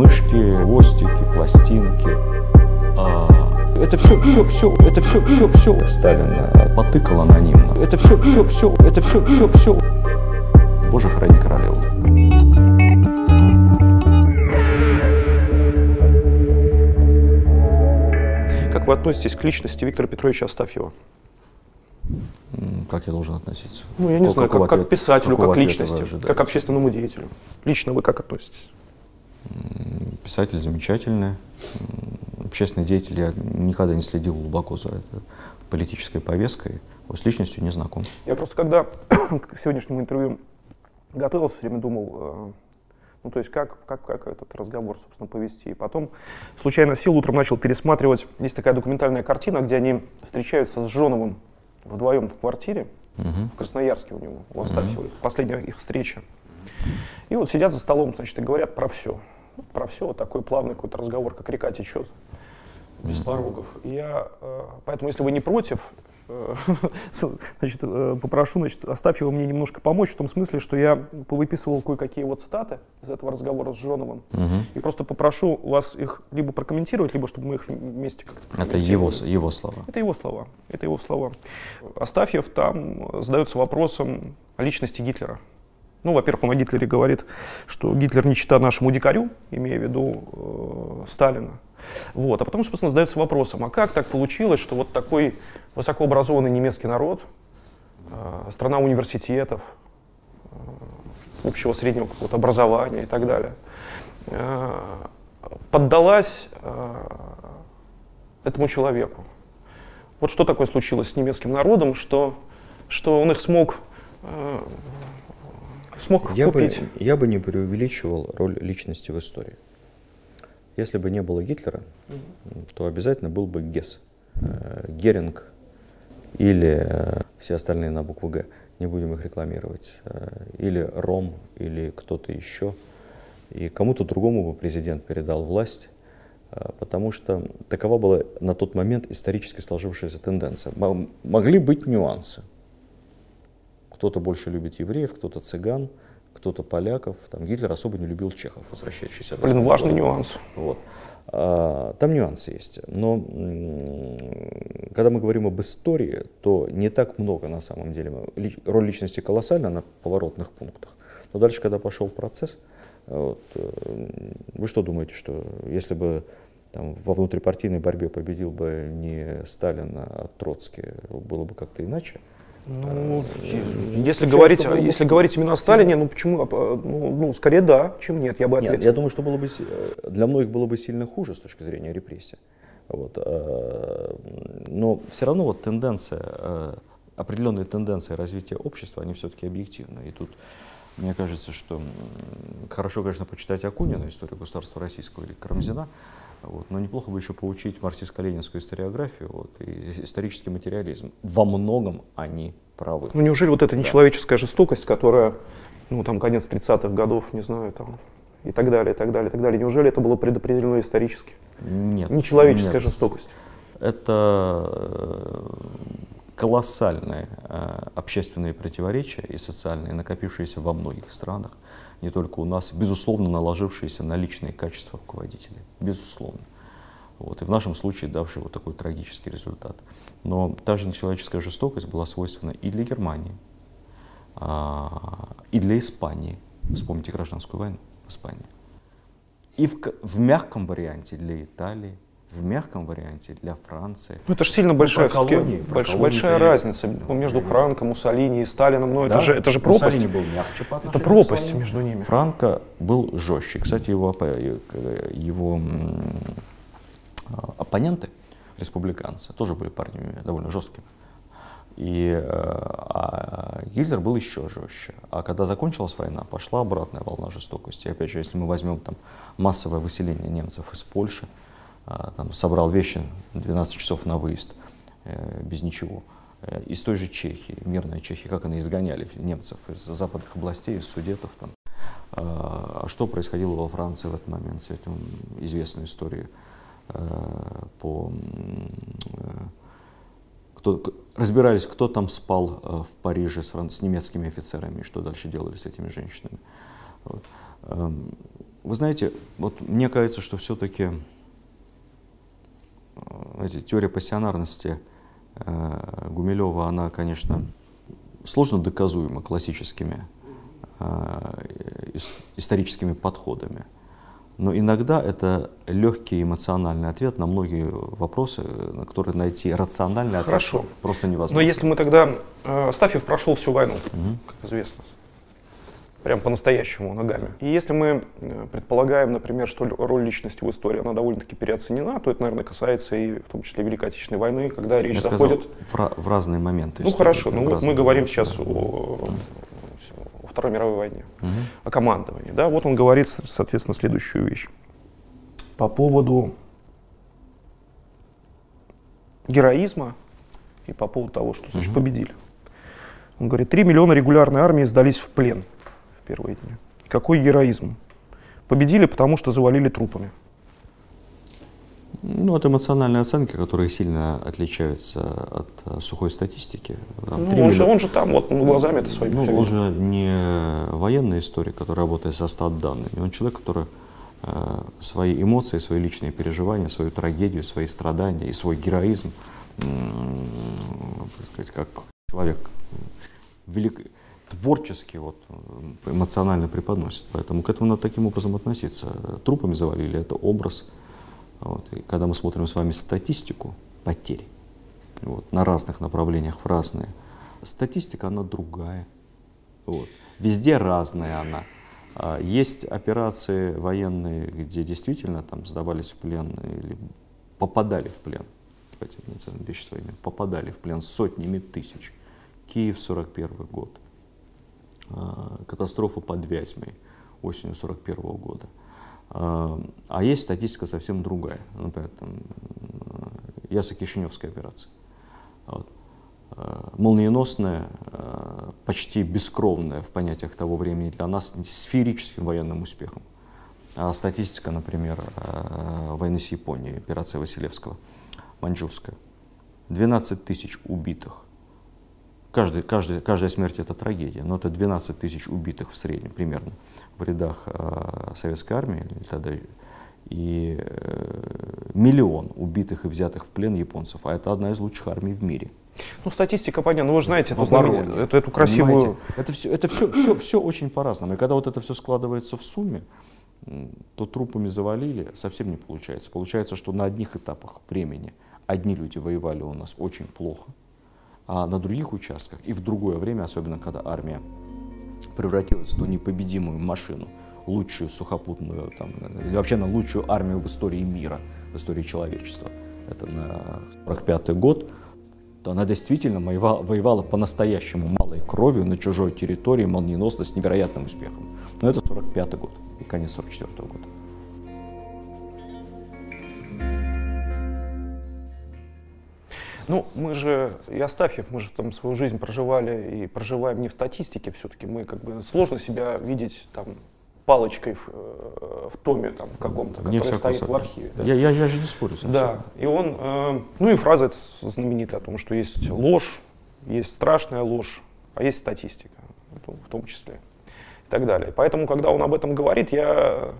Мышки, хвостики, пластинки. А, это все, все, все, это все, все, все. Сталин потыкал анонимно. Это все, все, все, это все, все, все. Боже, храни королеву. Как вы относитесь к личности Виктора Петровича Астафьева? Как я должен относиться? Ну, я не Какого знаю, как, как ответа- писателю, как личности, как общественному деятелю. Лично вы как относитесь? Писатель замечательный, общественный деятель. Я никогда не следил глубоко за политической повесткой. С личностью не знаком. Я просто когда к сегодняшнему интервью готовился, все время думал, э, ну, то есть как, как, как этот разговор, собственно, повести. И потом случайно сел, утром начал пересматривать. Есть такая документальная картина, где они встречаются с Жоновым вдвоем в квартире в Красноярске у него, у Астафьева, последняя их встреча. И вот сидят за столом, значит, и говорят про все. Про все, вот такой плавный какой-то разговор, как река течет, без порогов. Я, э, поэтому, если вы не против, э, значит, э, попрошу, значит, оставь его мне немножко помочь, в том смысле, что я повыписывал кое-какие вот цитаты из этого разговора с Жоновым, и просто попрошу вас их либо прокомментировать, либо чтобы мы их вместе как-то Это его, его слова. Это его слова. Это его слова. Астафьев там задается вопросом о личности Гитлера. Ну, во-первых, он о Гитлере говорит, что Гитлер не чита нашему дикарю, имея в виду э, Сталина. Вот. А потом, собственно, задается вопросом, а как так получилось, что вот такой высокообразованный немецкий народ, э, страна университетов, э, общего среднего какого-то образования и так далее, э, поддалась э, этому человеку. Вот что такое случилось с немецким народом, что, что он их смог, э, смог Я бы, купить. я бы не преувеличивал роль личности в истории. Если бы не было Гитлера, то обязательно был бы Гесс, э, Геринг или э, все остальные на букву Г. Не будем их рекламировать. э, Или Ром, или кто-то еще. И кому-то другому бы президент передал власть, потому что такова была на тот момент исторически сложившаяся тенденция. Мо- Могли быть нюансы. Кто-то больше любит евреев, кто-то цыган, кто-то поляков. Там Гитлер особо не любил чехов, возвращающихся. Блин, важный нюанс. Вот. А, Там нюансы есть. Но когда мы говорим об истории, то не так много на самом деле. Роль личности колоссальна на поворотных пунктах. Но дальше, когда пошел процесс, вот, э, вы что думаете, что если бы там, во внутрипартийной борьбе победил бы не Сталин, а Троцкий, было бы как-то иначе? Ну, если говорить, было бы если говорить именно о Сталине, ну почему? а, Ну, ну, скорее да, чем нет, я бы Нет, ответил. я думаю, что было бы, э, для многих было бы сильно хуже с точки зрения репрессий. Вот, э, но все равно вот тенденция, э, определенные тенденции развития общества, они все-таки объективны. И тут мне кажется, что хорошо, конечно, почитать Акунина, историю государства российского или Карамзина, вот, но неплохо бы еще поучить марксистско-ленинскую историографию вот, и исторический материализм. Во многом они правы. Ну неужели вот эта нечеловеческая жестокость, которая, ну там конец 30-х годов, не знаю, там и так далее, и так далее, и так далее, неужели это было предопределено исторически? Нет. Нечеловеческая нет. жестокость. Это э, колоссальные э, общественные противоречия и социальные, накопившиеся во многих странах, не только у нас, безусловно, наложившиеся на личные качества руководителей. Безусловно. Вот, и в нашем случае давший вот такой трагический результат. Но та же нечеловеческая жестокость была свойственна и для Германии, а, и для Испании. Вспомните гражданскую войну в Испании. И в, в мягком варианте для Италии, в мягком варианте для Франции. Ну это же сильно большая, про всё-таки колонии, про больш- колонии большая периода. разница ну, между Франко, Муссолини и Сталином. Ну это, Да, же, это же пропасть. Муссолини был мягче по Это пропасть между ними. Франко был жестче. Кстати, его, э, его оппоненты, республиканцы, тоже были парнями довольно жесткими. И э, а Гитлер был еще жестче. А когда закончилась война, пошла обратная волна жестокости. И опять же, если мы возьмем там массовое выселение немцев из Польши, там, собрал вещи 12 часов на выезд, э, без ничего. Э, Из той же Чехии, мирной Чехии, как они изгоняли немцев из западных областей, из судетов. Там. А что происходило во Франции в этот момент? Все это известная история э, по кто, разбирались, кто там спал в Париже с, с немецкими офицерами, и что дальше делали с этими женщинами. Вот. Эм, Вы знаете, вот мне кажется, что все-таки знаете, теория пассионарности э, Гумилева, она, конечно, сложно доказуема классическими э, историческими подходами. Но иногда это легкий эмоциональный ответ на многие вопросы, на которые найти рациональный ответ Хорошо. просто невозможно. Но если мы тогда... Э, Стафьев прошел всю войну, угу. как известно. Прям по-настоящему ногами. И если мы э, предполагаем, например, что роль личности в истории, она довольно-таки переоценена, то это, наверное, касается и в том числе Великой Отечественной войны, когда речь Я заходит... Сказал, в, в разные моменты. Ну хорошо, ну вот мы говорим сейчас да. о, о Второй мировой войне, угу. о командовании. Да? Вот он говорит, соответственно, следующую вещь. По поводу героизма и по поводу того, что значит, угу. победили. Он говорит, 3 миллиона регулярной армии сдались в плен первые дни. Какой героизм? Победили, потому что завалили трупами. Ну, это эмоциональные оценки, которые сильно отличаются от э, сухой статистики. Там, ну, он, же, он же там, вот, глазами это своими. Ну, он же не военный историк, который работает со стат данными. Он человек, который э, свои эмоции, свои личные переживания, свою трагедию, свои страдания и свой героизм, э, так сказать, как человек велик, творчески, вот, эмоционально преподносит. Поэтому к этому надо таким образом относиться. Трупами завалили, это образ. Вот. И когда мы смотрим с вами статистику потерь вот, на разных направлениях, в разные, статистика, она другая. Вот. Везде разная она. А, есть операции военные, где действительно там сдавались в плен или попадали в плен, эти вещи своими, попадали в плен сотнями тысяч. Киев, 41 год. А, катастрофа под Вязьмой осенью 41 года. А, а есть статистика совсем другая. Например, там, Ясо-Кишиневская операция. Вот. Молниеносная, почти бескровная в понятиях того времени для нас, сферическим военным успехом. А статистика, например, войны с Японией, операция Василевского, Маньчжурская. 12 тысяч убитых, Каждый, каждый, каждая смерть это трагедия, но это 12 тысяч убитых в среднем примерно в рядах э, советской армии тогда, и э, миллион убитых и взятых в плен японцев, а это одна из лучших армий в мире. Ну, статистика, понятно, ну, вы же знаете, это, знамен... эту, эту красивую... Понимаете? Это, все, это все, все, все очень по-разному. И когда вот это все складывается в сумме, то трупами завалили, совсем не получается. Получается, что на одних этапах времени одни люди воевали у нас очень плохо, а на других участках и в другое время, особенно когда армия превратилась в ту непобедимую машину, лучшую сухопутную, там, или вообще на лучшую армию в истории мира, в истории человечества. Это на 45 год. То она действительно воевала, воевала по-настоящему малой кровью на чужой территории, молниеносно, с невероятным успехом. Но это 45 год и конец 44 года. Ну, мы же, и Астафьев, мы же там свою жизнь проживали и проживаем не в статистике все-таки. Мы как бы сложно себя видеть там палочкой в, э, в томе там каком-то, который стоит согласен. в архиве. Да? Я, я, я же не спорю с этим. Да, и он, э, ну и фраза эта знаменитая о том, что есть ложь, есть страшная ложь, а есть статистика, в том числе, и так далее. Поэтому, когда он об этом говорит, я,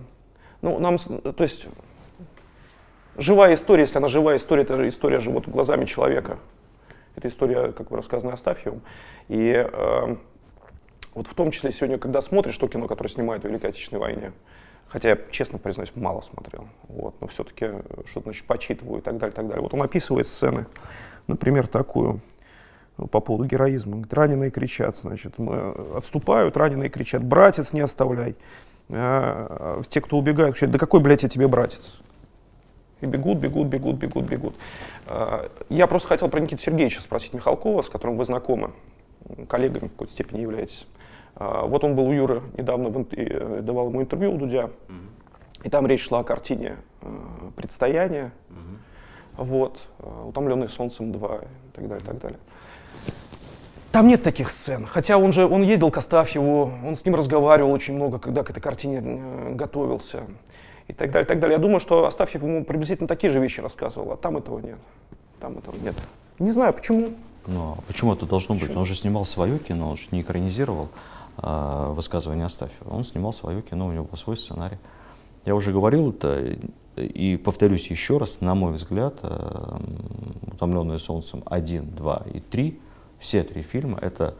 ну, нам, то есть живая история, если она живая история, это история живут глазами человека. Это история, как бы рассказана Астафьевым. И э, вот в том числе сегодня, когда смотришь то кино, которое снимает в Великой Отечественной войне, хотя я, честно признаюсь, мало смотрел, вот, но все-таки что-то значит, почитываю и так далее, так далее. Вот он описывает сцены, например, такую, ну, по поводу героизма. Раненые кричат, значит, мы отступают, раненые кричат, братец, не оставляй. А, те, кто убегают, кричат, да какой, блядь, я тебе братец? И бегут, бегут, бегут, бегут, бегут. А, я просто хотел про Никиту Сергеевича спросить Михалкова, с которым вы знакомы, коллегами в какой-то степени являетесь. А, вот он был у Юры недавно, э, давал ему интервью у Дудя, и там речь шла о картине э, «Предстояние», вот, э, «Утомленный солнцем 2» и так далее, и так далее. Там нет таких сцен. Хотя он же он ездил к Астафьеву, он с ним разговаривал очень много, когда к этой картине готовился и так далее, и так далее. Я думаю, что Астафьев ему приблизительно такие же вещи рассказывал, а там этого нет. Там этого нет. Не знаю, почему. Ну, а почему это должно почему? быть? Он же снимал свое кино, он же не экранизировал э, высказывания Астафьева. Он снимал свое кино, у него был свой сценарий. я уже говорил это, и повторюсь еще раз, на мой взгляд, э, «Утомленные солнцем» 1, 2 и 3, все три фильма — это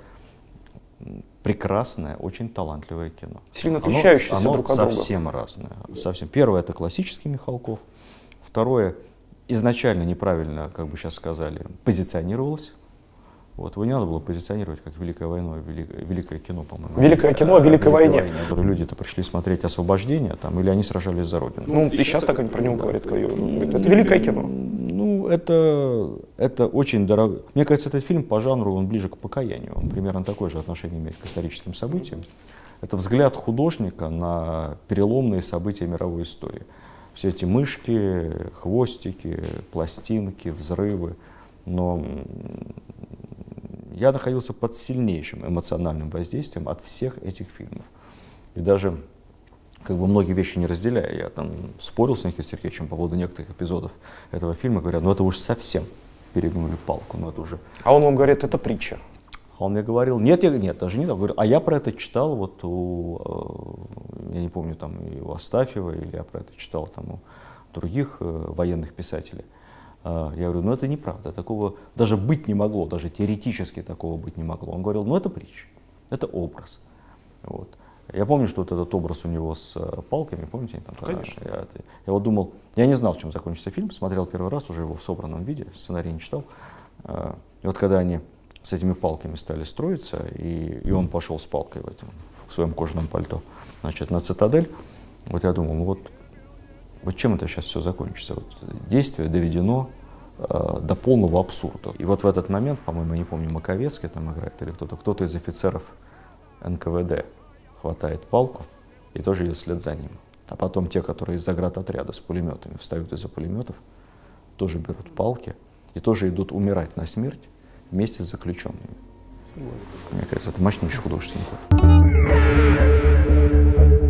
прекрасное, очень талантливое кино. Сильно отличающееся оно, друг от друга. совсем разное. Совсем. Первое — это классический Михалков. Второе — изначально неправильно, как бы сейчас сказали, позиционировалось. Вот, его не надо было позиционировать как Великая война, Великое, Великое кино, по-моему. Великое кино о Великой войне. Люди-то пришли смотреть освобождение, там, или они сражались за Родину. Ну, и сейчас так они про него говорят. говорят, Это великое кино. Это, это очень дорого. Мне кажется, этот фильм по жанру, он ближе к покаянию. Он примерно такое же отношение имеет к историческим событиям. Это взгляд художника на переломные события мировой истории. Все эти мышки, хвостики, пластинки, взрывы. Но я находился под сильнейшим эмоциональным воздействием от всех этих фильмов. И даже как бы многие вещи не разделяя. Я там спорил с Никитой Сергеевичем по поводу некоторых эпизодов этого фильма, говорят, ну это уж совсем перегнули палку, ну это уже... А он вам говорит, это притча. А он мне говорил, нет, я, нет, даже не так, говорю, а я про это читал вот у, э, я не помню, там и у Астафьева, или я про это читал там у других э, военных писателей. А, я говорю, ну это неправда, такого даже быть не могло, даже теоретически такого быть не могло. Он говорил, ну это притча, это образ. Вот. Я помню, что вот этот образ у него с э, палками, помните? Там, Конечно. Я, я вот думал, я не знал, чем закончится фильм, смотрел первый раз, уже его в собранном виде, сценарий не читал. А, и вот когда они с этими палками стали строиться, и, и он пошел с палкой в, этом, в своем кожаном пальто значит, на цитадель, вот я думал, ну вот, вот чем это сейчас все закончится? Вот действие доведено э, до полного абсурда. И вот в этот момент, по-моему, не помню, Маковецкий там играет или кто-то, кто-то из офицеров НКВД хватает палку и тоже идет вслед за ним. А потом те, которые из заградотряда с пулеметами встают из-за пулеметов, тоже берут палки и тоже идут умирать на смерть вместе с заключенными. Мне кажется, это мощнейший художественный.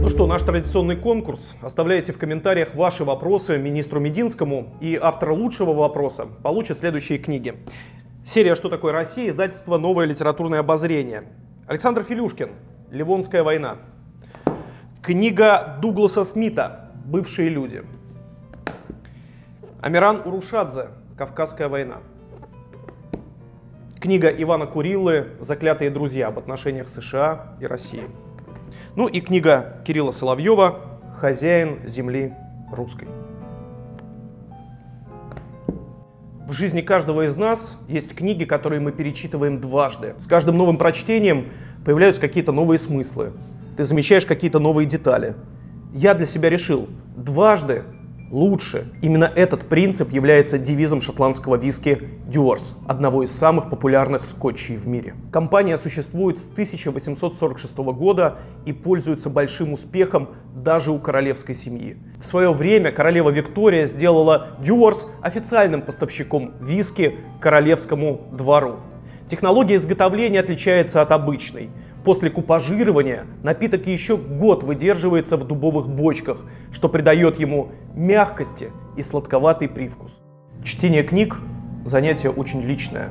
Ну что, наш традиционный конкурс. Оставляйте в комментариях ваши вопросы министру Мединскому, и автор лучшего вопроса получит следующие книги. Серия «Что такое Россия?» издательство «Новое литературное обозрение». Александр Филюшкин «Ливонская война». Книга Дугласа Смита «Бывшие люди». Амиран Урушадзе «Кавказская война». Книга Ивана Курилы «Заклятые друзья» об отношениях США и России. Ну и книга Кирилла Соловьева «Хозяин земли русской». В жизни каждого из нас есть книги, которые мы перечитываем дважды. С каждым новым прочтением появляются какие-то новые смыслы. Ты замечаешь какие-то новые детали. Я для себя решил, дважды лучше. Именно этот принцип является девизом шотландского виски Дюарс, одного из самых популярных скотчей в мире. Компания существует с 1846 года и пользуется большим успехом даже у королевской семьи. В свое время королева Виктория сделала Дюарс официальным поставщиком виски королевскому двору. Технология изготовления отличается от обычной. После купажирования напиток еще год выдерживается в дубовых бочках, что придает ему мягкости и сладковатый привкус. Чтение книг – занятие очень личное.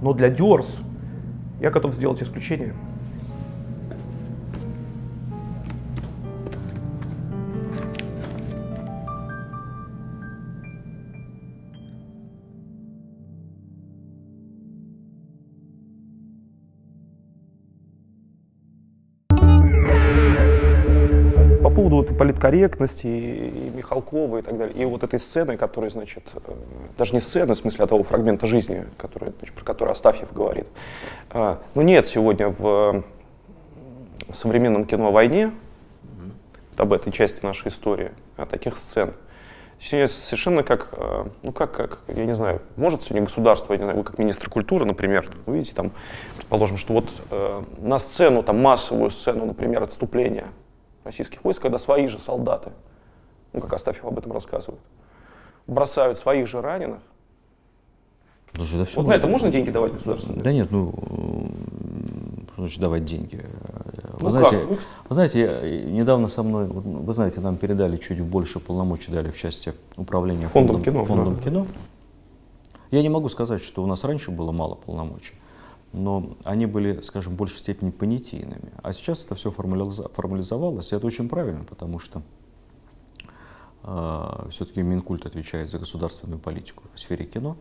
Но для Дюарс я готов сделать исключение. Политкорректности и Михалкова и так далее, и вот этой сцены, которая, значит, э, даже не сцены, в смысле, а того фрагмента жизни, который, значит, про который Астафьев говорит. А, Ну нет сегодня в современном кино о войне, об этой части нашей истории, о таких сцен. Сегодня совершенно как, э, ну как, как, я не знаю, может сегодня государство, я не знаю, вы как министр культуры, например, вы видите там, предположим, что вот э, на сцену, там массовую сцену, например, отступления российских войск, когда свои же солдаты, ну как Астафьев об этом рассказывает, бросают своих же раненых. Слушай, это всё Вот на это можно деньги давать государству? Да нет, ну, что значит давать деньги? Вы Ну знаете, как? Ну, вы знаете, я- недавно со мной, вот, вы знаете, нам передали чуть больше полномочий дали в части управления Фондом кино, фондом да. кино. Я не могу сказать, что у нас раньше было мало полномочий, но они были, скажем, в большей степени понятийными. А сейчас это все формализовалось, и это очень правильно, потому что э, все-таки Минкульт отвечает за государственную политику в сфере кино.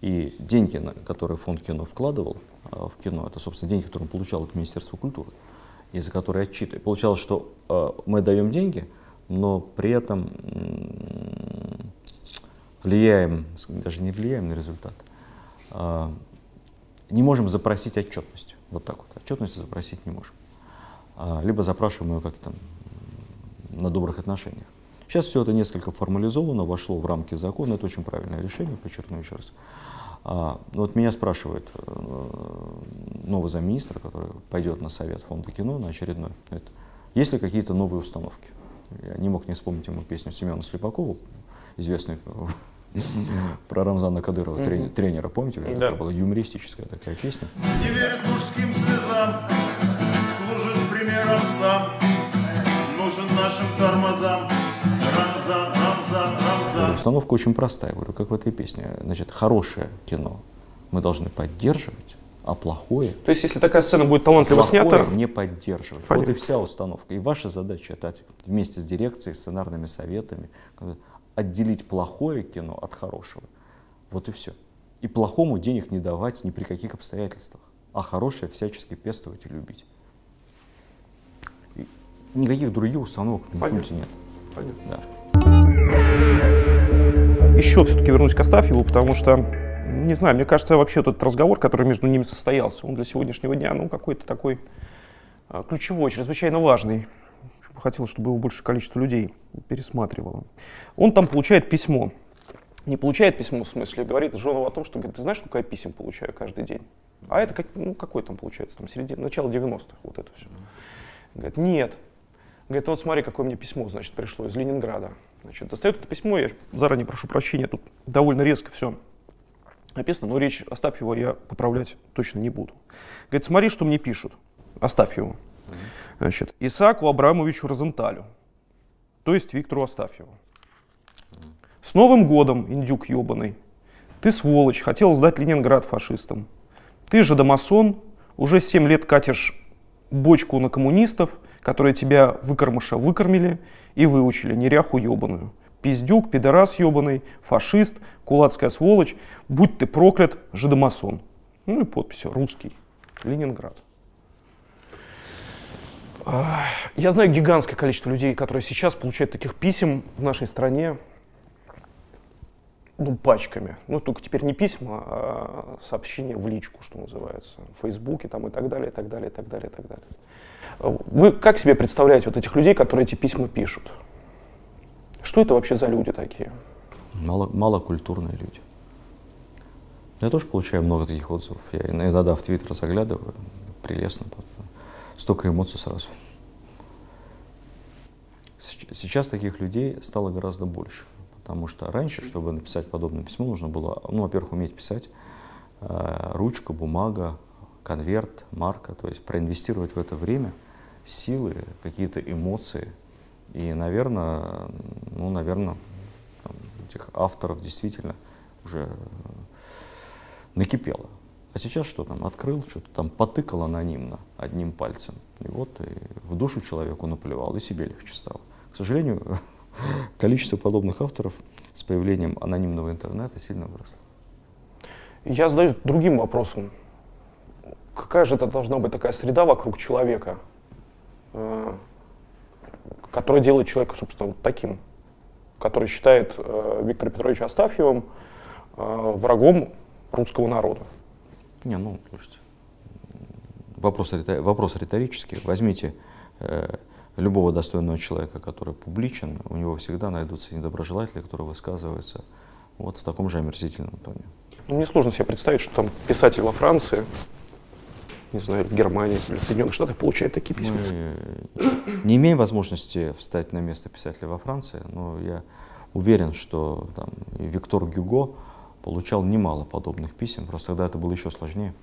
И деньги, которые фонд кино вкладывал э, в кино, это, собственно, деньги, которые он получал от Министерства культуры, и за которые отчитывает. Получалось, что э, мы даем деньги, но при этом влияем, даже не влияем на результат, а не можем запросить отчетность. Вот так вот. Отчетности запросить не можем. А, либо запрашиваем ее как-то на добрых отношениях. Сейчас все это несколько формализовано, вошло в рамки закона. Это очень правильное решение, подчеркну еще раз. А, вот меня спрашивает э, новый замминистра, который пойдет на совет фонда кино, на очередной. Это, есть ли какие-то новые установки? Я не мог не вспомнить ему песню Семена Слепакова, известную про Рамзана Кадырова, тренера, тренера помните? Да. Это была юмористическая такая песня. Не верит мужским слезам, служит примером сам, нужен нашим тормозам. Рамзан, Рамзан, Рамзан. Установка очень простая, говорю, как в этой песне. Значит, хорошее кино мы должны поддерживать, а плохое... То есть, если такая сцена будет талантливо снята... не поддерживать. Понятно. Вот и вся установка. И ваша задача это вместе с дирекцией, сценарными советами отделить плохое кино от хорошего. Вот и все. И плохому денег не давать ни при каких обстоятельствах, а хорошее всячески пестовать и любить. И никаких других установок в Понятно. нет. Понятно. Да. Еще все-таки вернусь к Астафьеву, потому что, не знаю, мне кажется, вообще тот разговор, который между ними состоялся, он для сегодняшнего дня, ну, какой-то такой а, ключевой, чрезвычайно важный хотелось, чтобы его большее количество людей пересматривало. Он там получает письмо. Не получает письмо, в смысле, говорит жену о том, что говорит, ты знаешь, сколько я писем получаю каждый день? А это как, ну, какой там получается, там, середина, начало 90-х, вот это все. Говорит, нет. Говорит, вот смотри, какое мне письмо, значит, пришло из Ленинграда. Значит, достает это письмо, я заранее прошу прощения, тут довольно резко все написано, но речь Остапьева я поправлять точно не буду. Говорит, смотри, что мне пишут. Остапьеву. Значит, Исааку Абрамовичу Розенталю, то есть Виктору Астафьеву. С Новым годом, индюк ебаный. Ты сволочь, хотел сдать Ленинград фашистам. Ты же домасон, уже 7 лет катишь бочку на коммунистов, которые тебя выкормыша выкормили и выучили неряху ебаную. Пиздюк, пидорас ебаный, фашист, кулацкая сволочь, будь ты проклят, жидомасон. Ну и подпись, русский, Ленинград. Я знаю гигантское количество людей, которые сейчас получают таких писем в нашей стране, ну, пачками. Ну, только теперь не письма, а сообщения в личку, что называется, в Фейсбуке там и так далее, и так далее, и так далее, и так далее. Вы как себе представляете вот этих людей, которые эти письма пишут? Что это вообще за люди такие? Мало, малокультурные люди. Я тоже получаю много таких отзывов. Я иногда в Твиттер заглядываю, прелестно столько эмоций сразу. Сейчас таких людей стало гораздо больше, потому что раньше, чтобы написать подобное письмо, нужно было, ну, во-первых, уметь писать, э, ручка, бумага, конверт, марка, то есть проинвестировать в это время силы, какие-то эмоции. И, наверное, ну, наверное, там, этих авторов действительно уже накипело. А сейчас что там, открыл, что-то там потыкал анонимно одним пальцем. И вот и в душу человеку наплевал, и себе легче стало. К сожалению, количество подобных авторов с появлением анонимного интернета сильно выросло. Я задаюсь другим вопросом. Какая же это должна быть такая среда вокруг человека, э, которая делает человека, собственно, вот таким, который считает э, Виктора Петровича Астафьевым э, врагом русского народа? Не, ну, слушайте, вопрос, вопрос риторический. Возьмите э, любого достойного человека, который публичен, у него всегда найдутся недоброжелатели, которые высказываются вот в таком же омерзительном тоне. Ну, мне сложно себе представить, что там писатель во Франции, не знаю, в Германии в Соединенных Штатах получает такие письма. Мы не имеем возможности встать на место писателя во Франции, но я уверен, что там, Виктор Гюго получал немало подобных писем, просто тогда это было еще сложнее.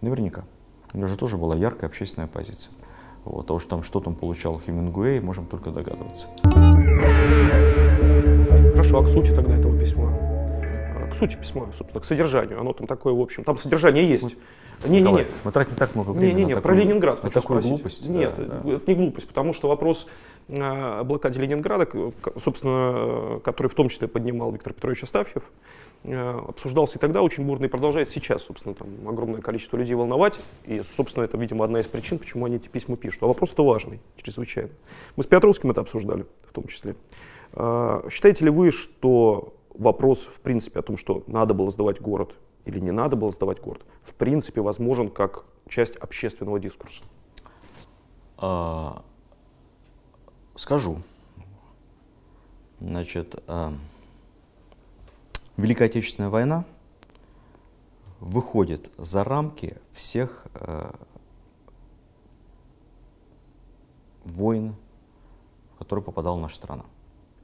Наверняка. У него же тоже была яркая общественная позиция. Вот, а уж там что там получал Хемингуэй, можем только догадываться. Хорошо, а к сути тогда этого письма? А, к сути письма, собственно, к содержанию. Оно там такое, в общем, там содержание есть. Не, не, не. Мы тратим так много времени. Не, не, не, про Ленинград. На такую спросить. глупость. Нет, да, да. это не глупость, потому что вопрос блокаде Ленинграда, собственно, который в том числе поднимал Виктор Петрович Астафьев, обсуждался и тогда очень бурно и продолжает сейчас, собственно, там огромное количество людей волновать. И, собственно, это, видимо, одна из причин, почему они эти письма пишут. А вопрос-то важный, чрезвычайно. Мы с Петровским это обсуждали, в том числе. Считаете ли вы, что вопрос, в принципе, о том, что надо было сдавать город или не надо было сдавать город, в принципе, возможен как часть общественного дискурса? А, скажу. Значит, а, Великая Отечественная война выходит за рамки всех а, войн, в которые попадала наша страна,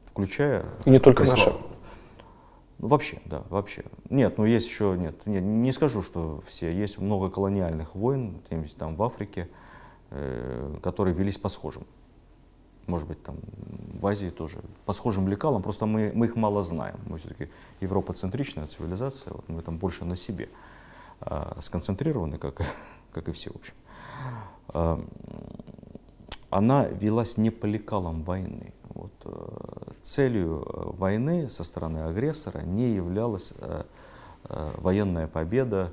включая... И не только наша. Ну, вообще, да, вообще. Нет, ну есть еще, нет, нет, не скажу, что все. Есть много колониальных войн, там в Африке, э, которые велись по схожим. Может быть, там в Азии тоже. По схожим лекалам, просто мы, мы их мало знаем. Мы все-таки европоцентричная цивилизация, вот мы там больше на себе э, сконцентрированы, как, как и все, в общем. Э, она велась не по лекалам войны. Вот, э, целью э, войны со стороны агрессора не являлась э, военная победа,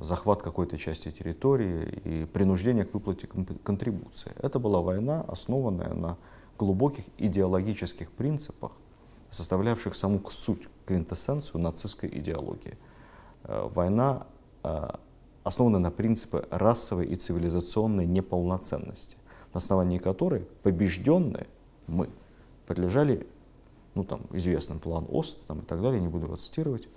захват какой-то части территории и принуждение к выплате контрибуции. Это была война, основанная на глубоких идеологических принципах, составлявших саму суть, квинтэссенцию нацистской идеологии. Война основана на принципе расовой и цивилизационной неполноценности, на основании которой побежденные мы подлежали, ну там, известным план ОСТ там, и так далее, не буду его цитировать,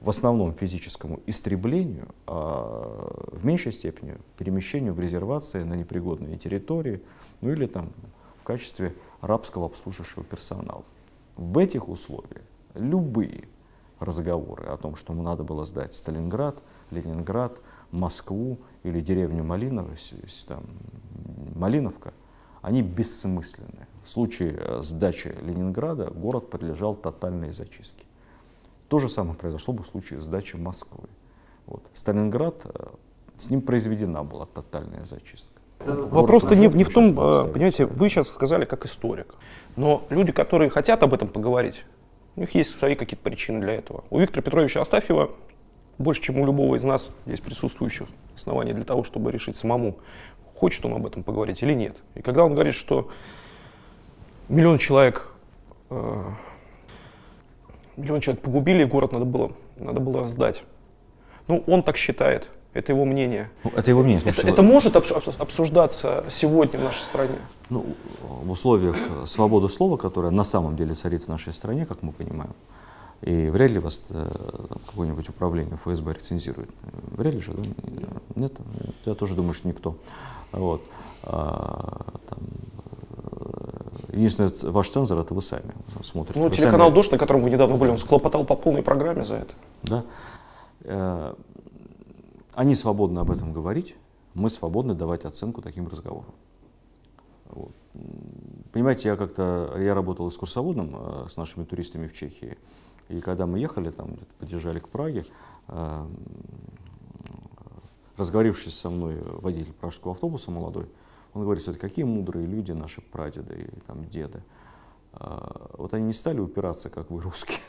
в основном физическому истреблению, а в меньшей степени перемещению в резервации на непригодные территории, ну или там в качестве рабского обслуживающего персонала. В этих условиях любые разговоры о том, что ему надо было сдать Сталинград, Ленинград, Москву или деревню Малиново, там, Малиновка, они бессмысленны. В случае э, сдачи Ленинграда город подлежал тотальной зачистке. То же самое произошло бы в случае сдачи Москвы. Вот. Сталинград, э, с ним произведена была тотальная зачистка. Вопрос-то не, не в том, э, понимаете, вы сейчас сказали как историк, но люди, которые хотят об этом поговорить, у них есть свои какие-то причины для этого. У Виктора Петровича Астафьева больше, чем у любого из нас здесь присутствующих оснований для того, чтобы решить самому, хочет он об этом поговорить или нет. И когда он говорит, что миллион человек, э, миллион человек погубили, город надо было, надо было сдать. Ну, он так считает, это его мнение. Ну, это его мнение. Это, это может обсуждаться сегодня в нашей стране? Ну, в условиях свободы слова, которая на самом деле царит в нашей стране, как мы понимаем, и вряд ли вас э, какое-нибудь управление ФСБ рецензирует. Вряд ли же, да? Нет, я тоже думаю, что никто. Вот. А, там, Единственное, ваш цензор это вы сами смотрите. Ну, вы телеканал сами... «Дождь», на котором вы недавно были, он склопотал по полной программе за это. Да. Э, они свободны об этом говорить, мы свободны давать оценку таким разговорам. Вот. Понимаете, я как-то, я работал экскурсоводом э, с нашими туристами в Чехии, и когда мы ехали, там, подъезжали к Праге, э, разговорившись со мной водитель пражского автобуса молодой, он говорит, что какие мудрые люди наши прадеды и там, деды. А, вот они не стали упираться, как вы русские.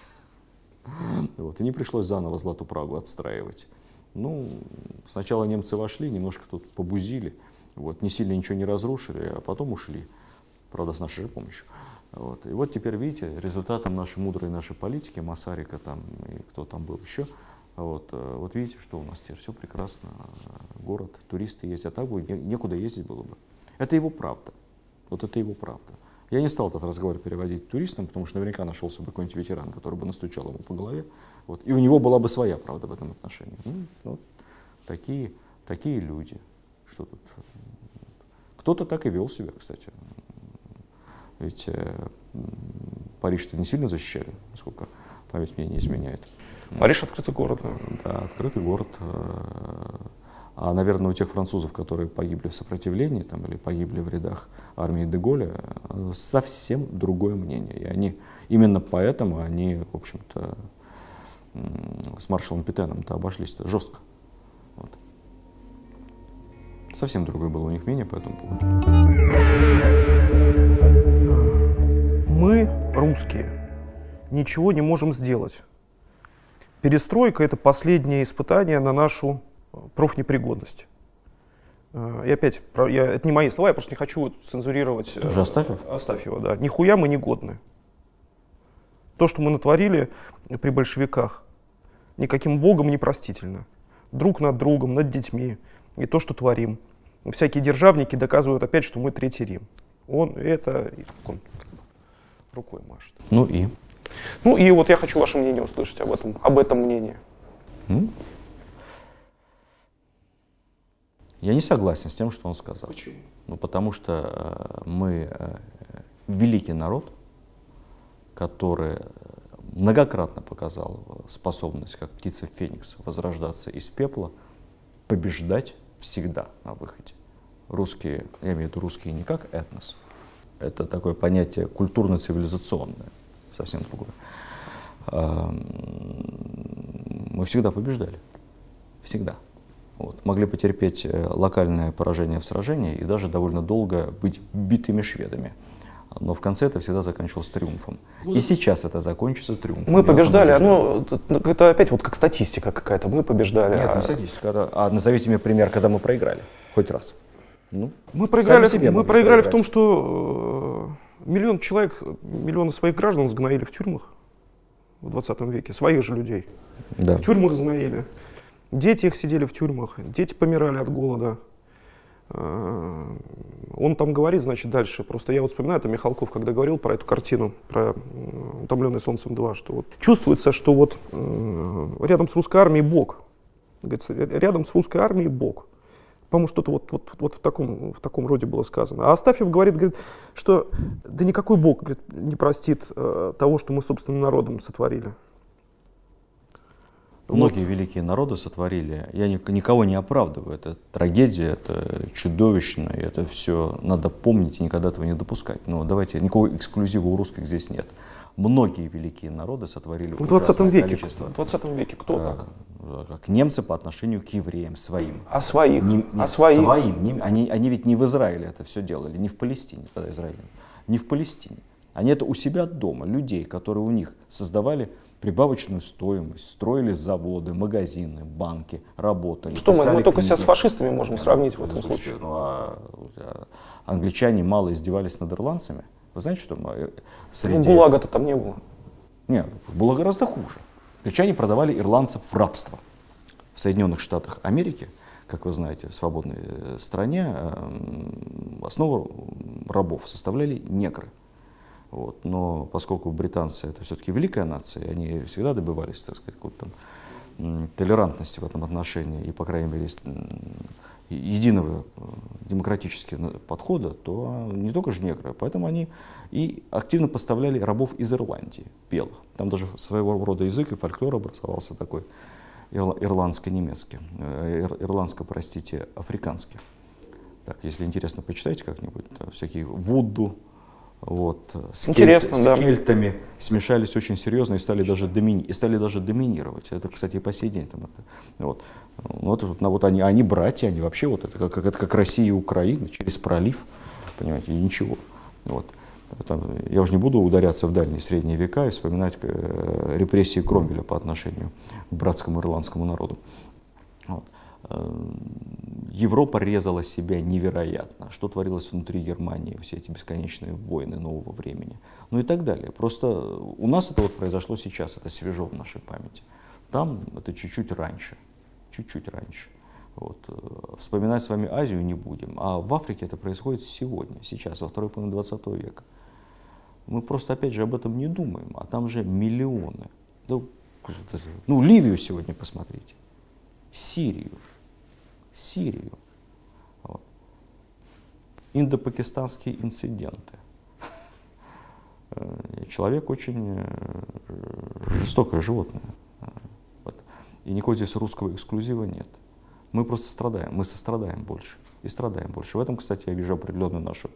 Вот, и не пришлось заново Злату Прагу отстраивать. Ну, сначала немцы вошли, немножко тут побузили, вот, не сильно ничего не разрушили, а потом ушли. Правда, с нашей же помощью. Вот. И вот теперь, видите, результатом нашей мудрой нашей политики, Масарика там и кто там был еще, вот, э, вот видите, что у нас теперь все прекрасно, город, туристы ездят, а так бы некуда ездить было бы. Это его правда. Вот это его правда. Я не стал этот разговор переводить туристам, потому что наверняка нашелся бы какой-нибудь ветеран, который бы настучал ему по голове. Вот. И у него была бы своя правда в этом отношении. Ну, вот. такие, такие люди. Что тут? Кто-то так и вел себя, кстати. Ведь э, Париж-то не сильно защищали, насколько память мне не изменяет. Париж открытый город. Да, открытый город. Э, а, наверное, у тех французов, которые погибли в сопротивлении там, или погибли в рядах армии Деголя, э, совсем другое мнение. И они, именно поэтому они, в общем-то, с маршалом Питеном-то обошлись-то жестко. Вот. Совсем другое было у них мнение по этому поводу. Мы, русские, ничего не можем сделать. Перестройка – это последнее испытание на нашу профнепригодность. Э, И опять, я, это не мои слова, я просто не хочу цензурировать. Это же э, Астафьев? Астафьева, да. Нихуя мы не годны. То, что мы натворили при большевиках, никаким богом не простительно. Друг над другом, над детьми. И то, что творим. Всякие державники доказывают опять, что мы Третий Рим. Он это он рукой машет. Ну и? Ну и вот я хочу ваше мнение услышать об этом, об этом мнении. Ну, я не согласен с тем, что он сказал. Почему? Ну, потому что э, мы э, великий народ, который э, многократно показал способность, как птица Феникс, возрождаться из пепла, побеждать всегда на выходе. Русские, я имею в виду русские не как этнос, это такое понятие культурно-цивилизационное, совсем другое. Эм, Мы всегда побеждали, всегда. Вот. Могли потерпеть э, локальное поражение в сражении и даже довольно долго быть битыми шведами. Но в конце это всегда заканчивалось триумфом. И сейчас это закончится триумфом. Мы Я побеждали, убежден. ну, это, опять вот как статистика какая-то. Мы побеждали. Нет, а- не статистика. это- А назовите мне пример, когда мы проиграли. Хоть раз. Ну, Мы проиграли, себе мы проиграли в том, что э, миллион человек, миллионы своих граждан сгноили в тюрьмах в 20 веке, своих же людей. Да. В тюрьмах сгноили. Дети их сидели в тюрьмах, дети помирали от голода. Э, Он там говорит, значит, дальше. Просто я вот вспоминаю, это Михалков, когда говорил про эту картину, про «Утомленный солнцем 2», что вот чувствуется, что вот рядом с русской армией Бог. Говорится, «Ря- рядом с русской армией Бог. По-моему, что-то вот, вот, вот в, таком, в таком роде было сказано. А Астафьев говорит, говорит, что да никакой Бог говорит, не простит э, того, что мы собственным народом сотворили. Многие великие народы сотворили. Я ни- никого не оправдываю. Это трагедия, это чудовищно, и это все надо помнить и никогда этого не допускать. Но давайте, никакого эксклюзива у русских здесь нет. Многие великие народы сотворили В 20 ужасное веке, количество. в 20 веке кто так? э, как немцы по отношению к евреям своим. А своих? Не- а нет, своих? своим. Не- они, они ведь не в Израиле это все делали, не в Палестине, тогда Израиль, не в Палестине. Они это у себя дома, людей, которые у них создавали прибавочную стоимость, строили заводы, магазины, банки, работали. Что мы, мы только себя с фашистами можем сравнить в Ну, этом слушайте, случае. ну, а, а, англичане мало издевались над ирландцами. Вы знаете, что мы, э, Ну, среди... ГУЛАГа-то там не было. Нет, было гораздо хуже. Англичане продавали ирландцев в рабство. В Соединенных Штатах Америки, как вы знаете, в свободной э, стране, эм, основу рабов составляли негры. Вот. Но поскольку британцы это все-таки великая нация, они всегда добивались, так сказать, какой-то там толерантности в этом отношении и, по крайней мере, единого э, демократического подхода, то не только же негры, поэтому они и активно поставляли рабов из Ирландии, белых. Там даже своего рода язык и фольклор образовался такой ирла- ирландско-немецкий, э, ир- ирландско, простите, африканский. Так, если интересно, почитайте как-нибудь. Всякие вуду, вот, э, с, Интересно, кельт- да. с кельтами смешались очень серьезно и стали даже, домини- и стали даже доминировать. Это, кстати, и по сей день. Там это, вот. Ну, Вот, вот, вот они, они братья, они вообще вот это как, как, это как Россия и Украина через пролив, понимаете, и ничего. Вот. Там, я уже не буду ударяться в дальние средние века и вспоминать э, репрессии Кромвеля по отношению к братскому ирландскому народу. Вот. Э, Европа резала себя невероятно. Что творилось внутри Германии, все эти бесконечные войны нового времени, ну и так далее. Просто у нас это вот произошло сейчас, это свежо в нашей памяти. Там это чуть-чуть раньше, чуть-чуть раньше. Вот. э, Вспоминать с вами Азию не будем, а в Африке это происходит сегодня, сейчас, во второй половине 20 века. Мы просто, опять же, об этом не думаем, а там же миллионы. Ну, Ливию сегодня посмотрите, Сирию, Сирию. Вот. Индо-пакистанские инциденты. Э, Человек очень э, жестокое животное. Вот. И никакого здесь русского эксклюзива нет. Мы просто страдаем, мы сострадаем больше и страдаем больше. В этом, кстати, я вижу определенную нашу,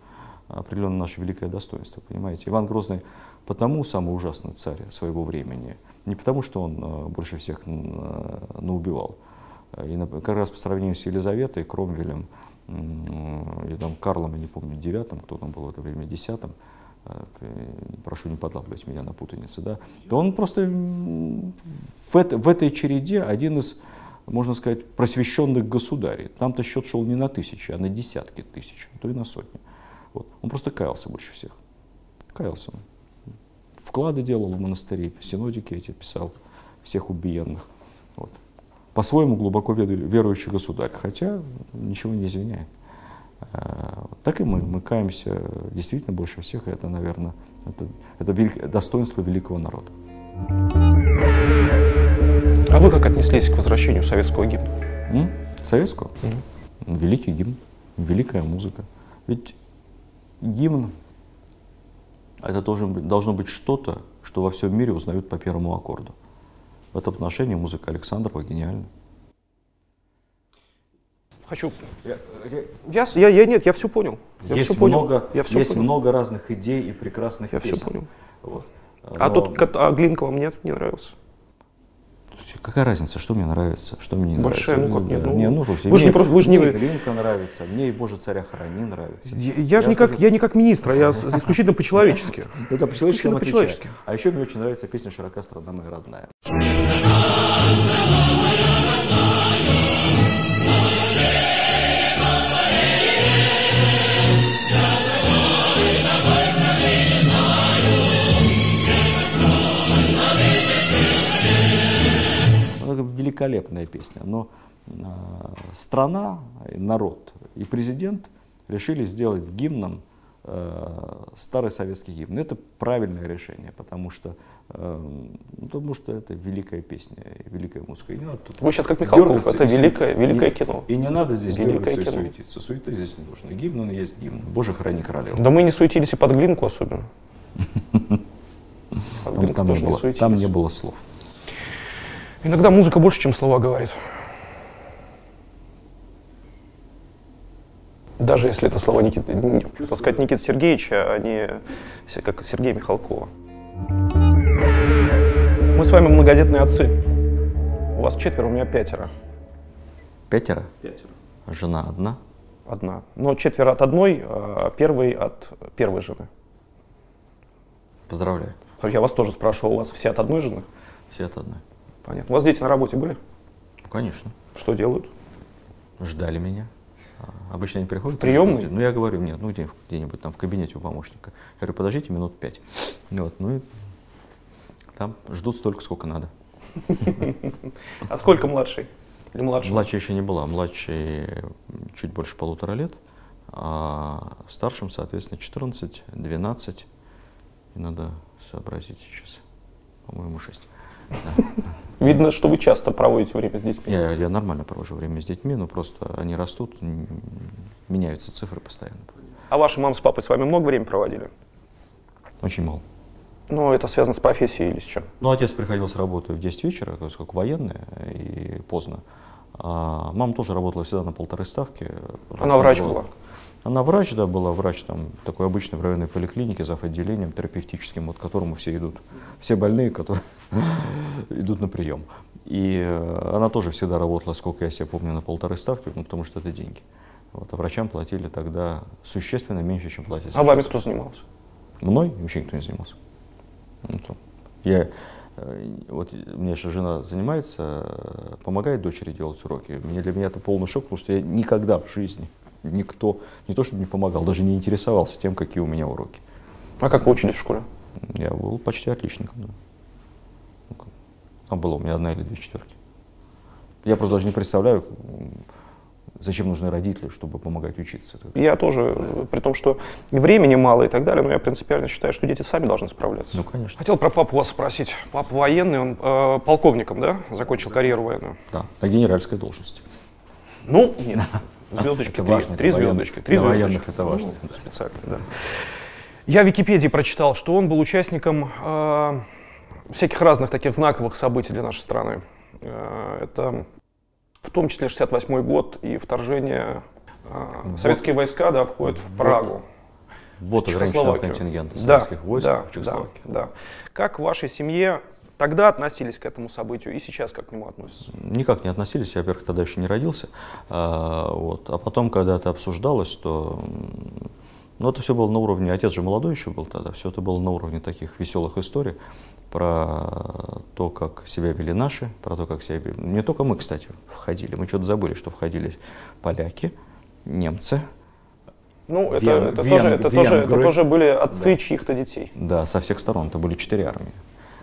определенное наше великое достоинство, понимаете. Иван Грозный потому самый ужасный царь своего времени, не потому, что он э, больше всех наубивал, и на- как раз по сравнению с Елизаветой, Кромвелем м, и там Карлом, я не помню, девятым, кто там был в это время, десятым, э, прошу не подлавливать меня на путанице, да, то он просто в, это- в этой череде один из, можно сказать, просвещенных государей. Там-то счет шел не на тысячи, а на десятки тысяч, а то и на сотни. Вот. Он просто каялся больше всех. Каялся он. Вклады делал в монастыри, синодики эти писал, всех убиенных. Вот. По-своему глубоко верующий государь, хотя ничего не извиняет. Вот Так и мы, мы каемся действительно больше всех, и это, наверное, это, это велик- достоинство великого народа. А вы как отнеслись к возвращению советского гимна? М? Советскую? Великий гимн, великая музыка. Ведь гимн это должен быть, должно быть что-то, что во всем мире узнают по первому аккорду. В этом отношении музыка Александрова гениальна. Хочу. Я, с- я, я нет, я все понял. Я есть всё понял. много, я все есть понял. много разных идей и прекрасных Я песен. понял. Вот. А Но тут кот- а Глинка вам нет, не нравился? какая разница, что мне нравится, что мне не Большая, нравится? ну как Да. ну, не, ну, слушайте, вы же мне, не просто- вы же не мне Глинка нравится, мне и Боже царя храни нравится. Я, я же не как, я не как министр, а я исключительно по-человечески. Да, по-человечески по-человечески. А еще мне очень нравится песня «Широка страна моя родная». Великолепная песня, но а, страна, народ и президент решили сделать гимном э, старый советский гимн. Это правильное решение, потому что, э, ну, потому что это великая песня, великая музыка. И не надо тут Вы сейчас как Михалков, это великое, великое и- кино. И не надо здесь Великое дергаться и кино. суетиться. Суеты здесь не нужно. Гимн, он есть гимн. Боже, храни королеву. Да мы не суетились и под Глинку особенно. Не было, там не было слов. Иногда музыка больше, чем слова говорит. Даже если это слова Никиты, хотел сказать Никиты Сергеевича, а не как Сергея Михалкова. Мы с вами многодетные отцы. У вас четверо, у меня пятеро. Пятеро? Пятеро. Жена одна. Одна. Но четверо от одной, а первый от первой жены. Поздравляю. Я вас тоже спрашивал, у вас все от одной жены? Все от одной. Понятно. У вас дети на работе были? Ну, конечно. Что делают? Ждали меня. А, Обычно они приходят. ждут. Ну, я говорю, нет, ну где- где-нибудь там в кабинете у помощника. Я говорю, подождите минут пять. Вот, ну и там ждут столько, сколько надо. А сколько младший? Или младший? Младшей еще не была, младшей чуть больше полутора лет, а старшим, соответственно, 14, 12, и надо сообразить сейчас, по-моему, 6. Видно, что вы часто проводите время с детьми. Я, я нормально провожу время с детьми, но просто они растут, меняются цифры постоянно. А ваша мама с папой с вами много времени проводили? Очень мало. Ну, это связано с профессией или с чем? Ну, отец приходил с работы в 10 вечера, как, военный, и поздно. А мама тоже работала всегда на полторы ставки. Она врач была? Она врач, да, была врач там такой обычной в районной поликлинике, зав. отделением терапевтическим, вот к которому все идут, все больные, которые идут на прием. И э, она тоже всегда работала, сколько я себя помню, на полторы ставки, ну, потому что это деньги. Вот, а врачам платили тогда существенно меньше, чем платят А вами кто занимался? Мной вообще никто не занимался. Ну, Я, э, вот меня сейчас жена занимается, помогает дочери делать уроки. Мне, для меня это полный шок, потому что я никогда в жизни никто, не то чтобы не помогал, даже не интересовался тем, какие у меня уроки. А как вы учились в школе? Я был почти отличником. Да. Там было у меня одна или две четверки. Я просто даже не представляю, зачем нужны родители, чтобы помогать учиться. Я тоже, при том, что времени мало и так далее, но я принципиально считаю, что дети сами должны справляться. Ну, конечно. Хотел про папу вас спросить. Папа военный, он э, полковником, да? Закончил карьеру военную. Да, на генеральской должности. Ну, нет. Звездочки Это три. важно, Три для военных- звездочки. Три для звездочки. военных это важно. Ну, специально, да. Я в Википедии прочитал, что он был участником э, всяких разных таких знаковых событий для нашей страны. Э, это в том числе 68 год и вторжение э, советские войска, да, входят в Прагу. Вот ограниченного контингента Да, советских войск да, в Чехословакии. Да, да. Как в вашей семье тогда относились к этому событию и сейчас как к нему относятся? Никак не относились, я, во-первых, тогда еще не родился. А, вот. а потом, когда это обсуждалось, то Но это все было на уровне, отец же молодой еще был тогда, все это было на уровне таких веселых историй про то, как себя вели наши, про то, как себя вели... Не только мы, кстати, входили, мы что-то забыли, что входили поляки, немцы, Ну, это, Вен- это, вен- тоже, это, тоже, это тоже были отцы Да. чьих-то детей. Да, со всех сторон. Это были четыре армии,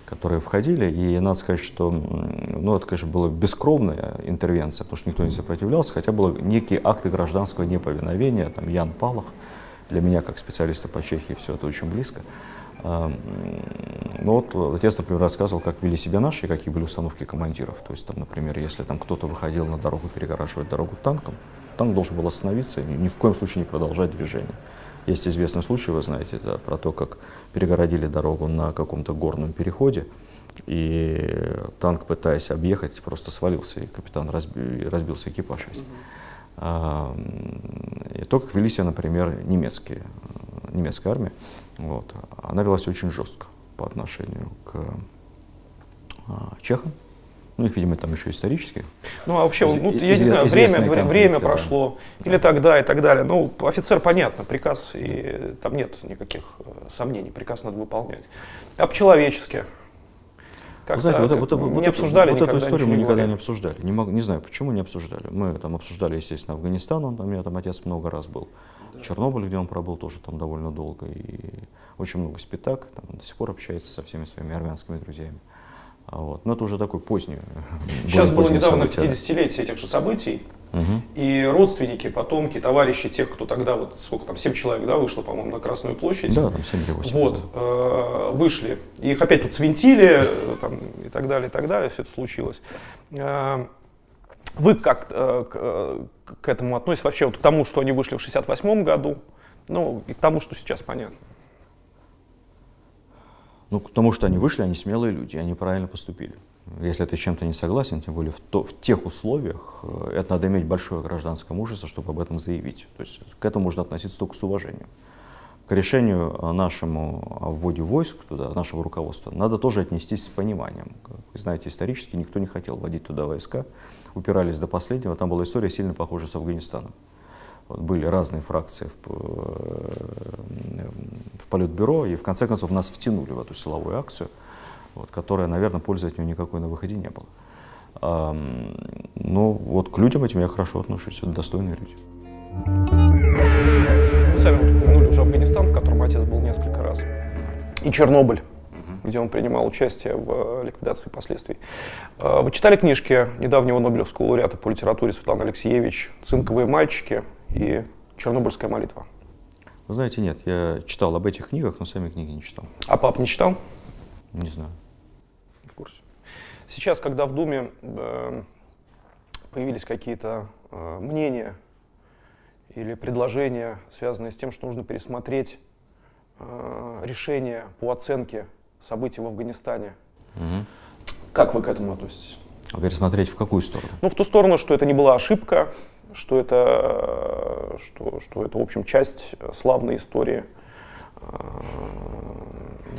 которые входили. И надо сказать, что ну, это, конечно, была бескровная интервенция, потому что никто не сопротивлялся, хотя были некие акты гражданского неповиновения. Там Ян Палах, для меня, как специалиста по Чехии, все это очень близко. А, м, Ну вот отец, например, рассказывал, как вели себя наши какие были установки командиров. То есть, там, например, если там кто-то выходил на дорогу перегораживать дорогу танком, танк должен был остановиться и ни в коем случае не продолжать движение. Есть известный случай, вы знаете, это про то, как перегородили дорогу на каком-то горном переходе, и танк, пытаясь объехать, просто свалился, и капитан разби- разбился экипаж весь. И то, как вели себя, например, немецкие, э, немецкая армия, вот, она вела себя очень жестко по отношению к а, чехам. Ну, их, видимо, там еще исторически. Ну, а вообще, ну, я из- не знаю, время, время да. прошло, или тогда, и так далее. Ну, офицер, понятно, приказ, и там нет никаких э, сомнений, приказ надо выполнять. А по-человечески? Как-то знаете, вот, как- вот, вот, не эту- обсуждали вот эту историю мы никогда не обсуждали. Не, могу, не знаю, почему не обсуждали. Мы там обсуждали, естественно, Афганистан, он, у меня там отец много раз был. Чернобыль, где он пробыл, тоже там довольно долго. И очень много спитак, там, до сих пор общается со всеми своими армянскими друзьями. Вот. Но это уже такой поздний. Сейчас более было недавно событие, да. 50-летие этих же событий, Мгм. и родственники, потомки, товарищи тех, кто тогда, вот сколько там, 7 человек, да, вышло, по-моему, на Красную площадь. Да, там 7 или 8. Вот, э, вышли. Их опять тут свинтили, э, там, и так далее, и так далее, все это случилось. Э, Вы как э, к, э, к этому относитесь вообще, вот к тому, что они вышли в 68 году, ну, и к тому, что сейчас понятно. Ну, к тому, что они вышли, они смелые люди, они правильно поступили. Если ты с чем-то не согласен, тем более в, то- в тех условиях, э, это надо иметь большое гражданское мужество, чтобы об этом заявить. То есть к этому можно относиться только с уважением. К решению э, нашему о вводе войск туда, нашего руководства, надо тоже отнестись с пониманием. Вы знаете, исторически никто не хотел вводить туда войска, упирались до последнего. Там была история сильно похожа с Афганистаном. Вот были разные фракции в, э, в политбюро, и в конце концов нас втянули в эту силовую акцию, вот, которая, наверное, пользы от нее никакой на выходе не было. Ам, Но вот к людям этим я хорошо отношусь, это достойные люди. Вы сами упомянули уже Афганистан, в котором отец был несколько раз, и Чернобыль, где он принимал участие в э, ликвидации последствий. Э, Вы читали книжки недавнего Нобелевского лауреата по литературе Светланы Алексеевич «Цинковые мальчики» и «Чернобыльская молитва»? Вы знаете, нет, я читал об этих книгах, но сами книги не читал. А пап не читал? Не знаю. В курсе. Сейчас, когда в Думе э, появились какие-то э, мнения или предложения, связанные с тем, что нужно пересмотреть э, решение по оценке событий в Афганистане, Мгм. как вы к этому относитесь? А пересмотреть в какую сторону? Ну, в ту сторону, что это не была ошибка, что это, э, что, что это в общем, часть э, славной истории э,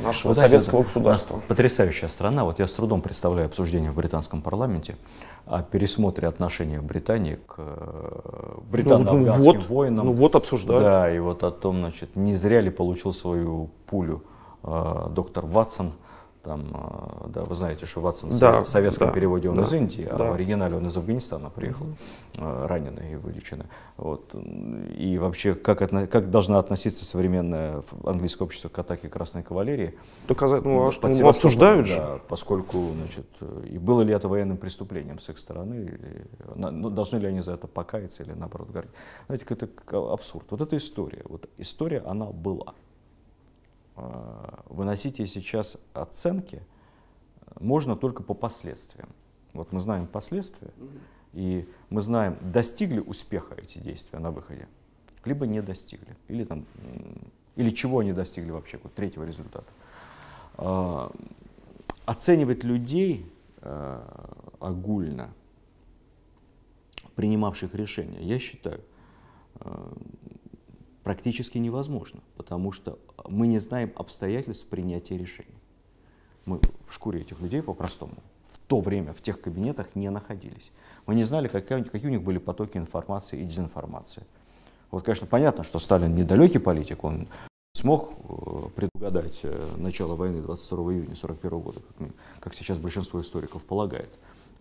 нашего знаете, советского государства. Потрясающая страна. Вот я с трудом представляю обсуждение в британском парламенте о пересмотре отношения Британии к э, британо-афганским вот, войнам. ну вот обсуждают. Да, и вот о том, значит, не зря ли получил свою пулю э, доктор Ватсон. Там, э, да, вы знаете, что Ватсон в Да, советском да, переводе он да, из Индии, а да. в оригинале он из Афганистана приехал, э, раненый и вылеченный. Вот. И вообще, как, отно- как должна относиться современное английское общество к атаке Красной кавалерии? Доказать, ну, а что, ну, обсуждают же. да, поскольку, значит, и было ли это военным преступлением с их стороны, на- ну, должны ли они за это покаяться или наоборот говорить. Знаете, это абсурд. Вот эта история, вот история, она была. А, Выносить ей сейчас оценки можно только по последствиям. Вот мы знаем последствия, и мы знаем, достигли успеха эти действия на выходе, либо не достигли, или, там, или чего они достигли вообще, вот третьего результата. А, Оценивать людей э, огульно, принимавших решения, я считаю, э, практически невозможно, потому что мы не знаем обстоятельств принятия решений. Мы в шкуре этих людей по-простому в то время в тех кабинетах не находились. Мы не знали, какая, какие у них были потоки информации и дезинформации. Вот, конечно, понятно, что Сталин недалекий политик, он смог э, предугадать э, начало войны 22 июня 1941 года, как, мы, как сейчас большинство историков полагает.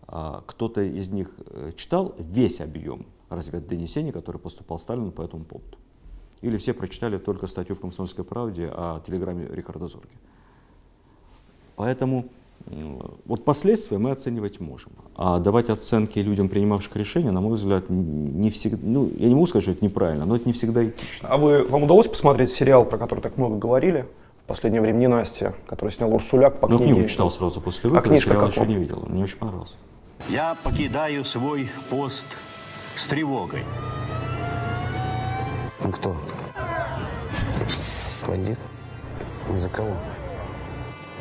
А кто-то из них э, читал весь объем разведдонесений, который поступал Сталину по этому поводу. Или все прочитали только статью в «Комсомольской правде» о телеграмме Рихарда Зорги. Поэтому вот последствия мы оценивать можем. А давать оценки людям, принимавшим решения, на мой взгляд, не всегда, ну, я не могу сказать, что это неправильно, но это не всегда этично. А вы, вам удалось посмотреть сериал, про который так много говорили? В последнее время не Настя, который снял Урсуляк по ну, книге. книгу читал сразу после выхода, а книжка сериал еще не видел. Мне очень понравился. Я покидаю свой пост с тревогой. Он кто? Бандит? Он за кого?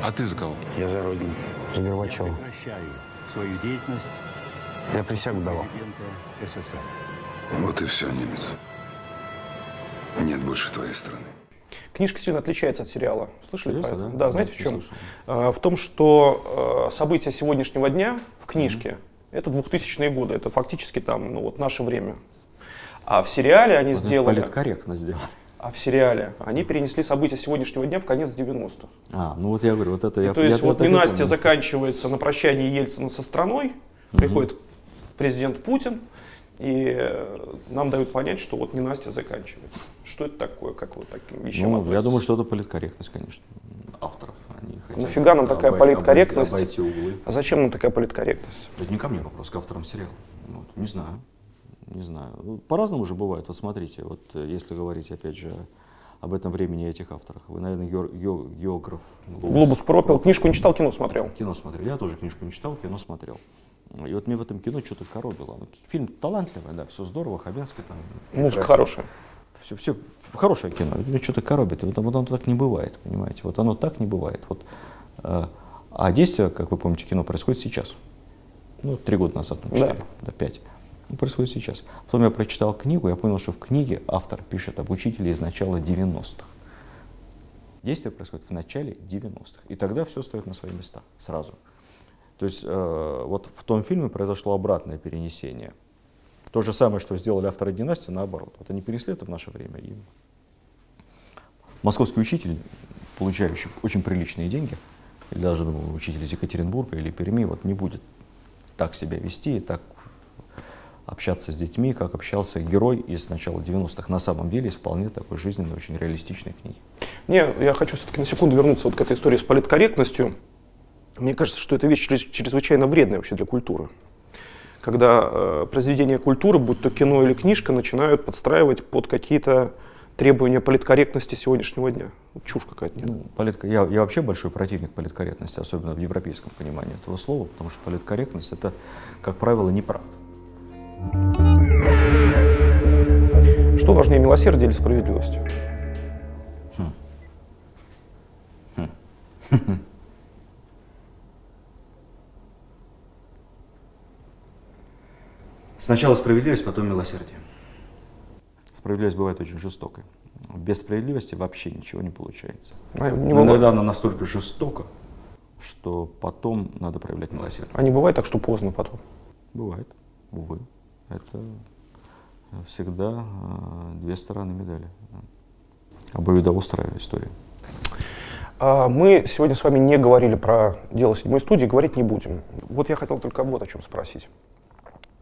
А ты за кого? Я за Родину. За Горбачева. Прекращаю свою деятельность Я присягу давал. президента СССР. Вот и все, немец. Нет больше твоей страны. Книжка сильно отличается от сериала. Слышали Серьезно, про это? да? Да, знаете в чем? слышал. А, В том, что э, события сегодняшнего дня в книжке это 2000-е годы, это фактически там, ну вот наше время. А в сериале они Вот сделали, Политкорректно сделали. а в сериале они перенесли события сегодняшнего дня в конец 90-х. А, ну вот я говорю, вот это я То я- есть я вот и понял. заканчивается на прощании Ельцина со страной, приходит президент Путин, и э, нам дают понять, что вот ненастье заканчивается. Что это такое, как к таким вещам Ну, я относитесь? думаю, что это политкорректность, конечно, авторов. Они хотят Нафига нам такая обой- политкорректность? Обойти углы. А зачем нам такая политкорректность? Это не ко мне вопрос, к авторам сериала. Вот, не знаю. Не знаю. Ну, По-разному же бывает. Вот смотрите, вот э, если говорить, опять же, об этом времени и этих авторах. Вы, наверное, геор- ге- географ. Глобус пропил, книжку не читал, кино смотрел. Кино смотрел. Я тоже книжку не читал, кино смотрел. И вот мне в этом кино что-то коробило. Фильм талантливый, да, все здорово, Хабенский там. Музыка хорошая. Все, все хорошее кино, мне что-то коробит. Вот, вот оно так не бывает, понимаете? Вот оно так не бывает. Вот, э, а действие, как вы помните, кино происходит сейчас. Ну, три года назад, ну, четыре, да, пять. Ну, происходит сейчас. Потом я прочитал книгу, я понял, что в книге автор пишет об учителе из начала 90-х. Действие происходит в начале 90-х. И тогда все стоит на свои места сразу. То есть э, вот в том фильме произошло обратное перенесение. То же самое, что сделали авторы династии, наоборот. Вот они перенесли это в наше время. И московский учитель, получающий очень приличные деньги, или даже думаю, учитель из Екатеринбурга или Перми, вот не будет так себя вести так общаться с детьми, как общался герой из начала 90-х. На самом деле, из вполне такой жизненной, очень реалистичной книги. Не, я хочу все-таки на секунду вернуться вот к этой истории с политкорректностью. Мне кажется, что это вещь чрез- чрезвычайно вредная вообще для культуры. Когда э, произведения культуры, будь то кино или книжка, начинают подстраивать под какие-то требования политкорректности сегодняшнего дня. Чушь какая-то. Ну, политко- я, я вообще большой противник политкорректности, особенно в европейском понимании этого слова, потому что политкорректность это, как правило, неправда. Что важнее, милосердие или справедливость? Сначала справедливость, потом милосердие. Справедливость бывает очень жестокой. Без справедливости вообще ничего не получается. А, не Но иногда она настолько жестока, что потом надо проявлять милосердие. А не бывает так, что поздно потом. Бывает, увы. Это всегда э, две стороны медали. Обоюдоострая история. А Мы сегодня с вами не говорили про дело седьмой студии, говорить не будем. Вот я хотел только вот о чем спросить.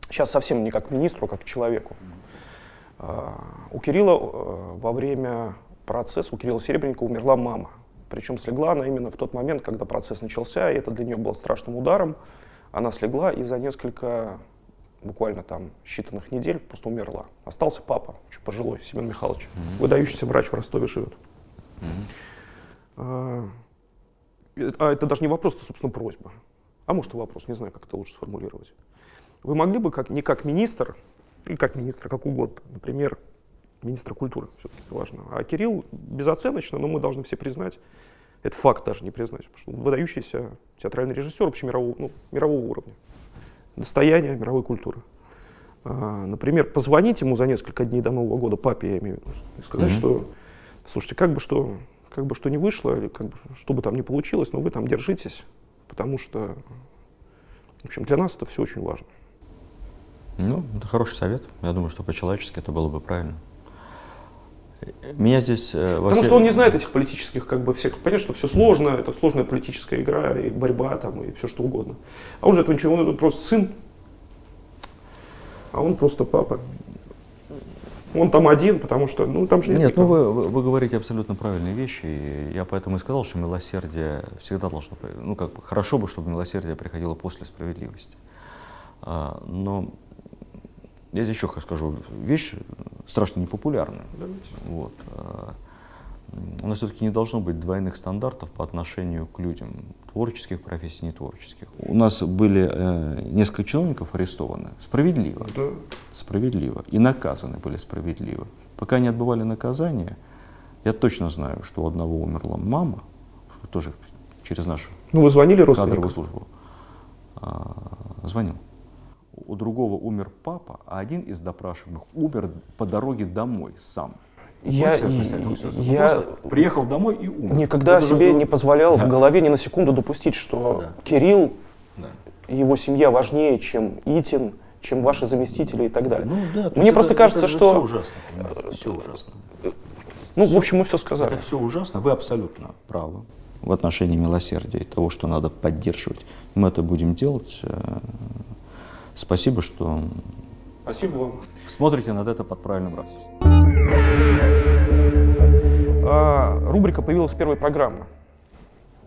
Сейчас совсем не как министру, а как человеку. А, У Кирилла э, во время процесса, у Кирилла Серебренникова умерла мама. Причем слегла она именно в тот момент, когда процесс начался, и это для нее было страшным ударом. Она слегла и за несколько, буквально там, считанных недель просто умерла. Остался папа, еще пожилой, Семен Михайлович, выдающийся врач в Ростове живет. А, э, а это даже не вопрос, это, собственно, просьба. А может и вопрос, не знаю, как это лучше сформулировать. Вы могли бы, как, не как министр, или как министр, как угодно, например, министра культуры, все-таки это важно. А Кирилл безоценочно, но мы должны все признать, это факт даже не признать, потому что он выдающийся театральный режиссер общемирового ну, мирового уровня, достояние мировой культуры. А, например, позвонить ему за несколько дней до Нового года, папе я имею в виду, и сказать, Мгм. что, слушайте, как бы что, как бы что не вышло, или как бы, что бы там ни получилось, но вы там держитесь, потому что, в общем, для нас это все очень важно. Ну, это хороший совет. Я думаю, что по-человечески это было бы правильно. Меня здесь... э, во Потому все- что он не знает этих политических, как бы, всех, понятно, что все сложно, это сложная политическая игра, и борьба там, и все что угодно. А он же этого ничего, он просто сын, а он просто папа. Он там один, потому что, ну, там же нет, Нет, ну никого. вы, вы, вы говорите абсолютно правильные вещи. И я поэтому и сказал, что милосердие всегда должно... Ну, как бы хорошо бы, чтобы милосердие приходило после справедливости. А, но я здесь еще скажу вещь страшно непопулярная. Вот. м, У нас все-таки не должно быть двойных стандартов по отношению к людям, творческих профессий, нетворческих. У нас были э, несколько чиновников арестованы справедливо Да. справедливо и наказаны были справедливо. Пока не отбывали наказание, я точно знаю, что у одного умерла мама, тоже через нашу Ну, вы звонили кадровую родственникам? службу а, звонил. У другого умер папа, а один из допрашиваемых умер по дороге домой сам. Я- я- приехал домой и умер. Никогда Вот себе это- не позволял Да. в голове ни на секунду допустить, что Да. Кирилл Да. его семья важнее, чем Итин, чем ваши заместители и так далее. Ну да, Мне просто это- кажется, это что... все ужасно, все ужасно. Ну, в общем, мы все сказали. Это все ужасно, вы абсолютно правы в отношении милосердия и того, что надо поддерживать. Мы это будем делать. Спасибо, что Спасибо вам. смотрите на это под правильным ракурсом. А, рубрика появилась с первой программы.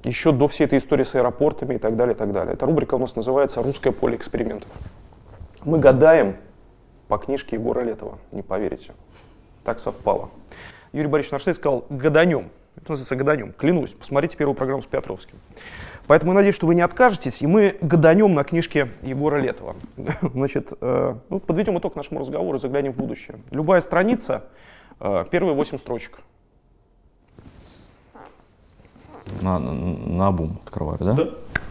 Еще до всей этой истории с аэропортами и так далее, и так далее. Эта рубрика у нас называется «Русское поле экспериментов». Мы гадаем по книжке Егора Летова, не поверите. Так совпало. Юрий Борисович Нарштейн сказал «гаданем». Это называется «гаданем». Клянусь, посмотрите первую программу с Петровским. Поэтому я надеюсь, что вы не откажетесь, и мы гаданем на книжке Егора Летова. Значит, э, ну, подведем итог нашему разговору и заглянем в будущее. Любая страница, э, первые восемь строчек. На, на обум открываю, да?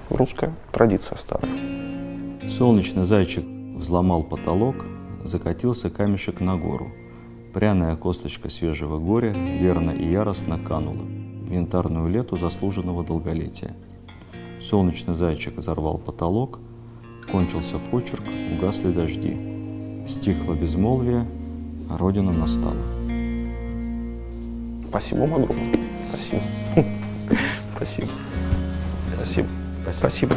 Русская традиция старая. Солнечный зайчик взломал потолок, закатился камешек на гору. Пряная косточка свежего горя верно и яростно канула в янтарную лету заслуженного долголетия. Солнечный зайчик взорвал потолок, кончился почерк, угасли дожди. Стихло безмолвие, а родина настала. Спасибо вам огромное. Спасибо. Спасибо. Спасибо. Спасибо.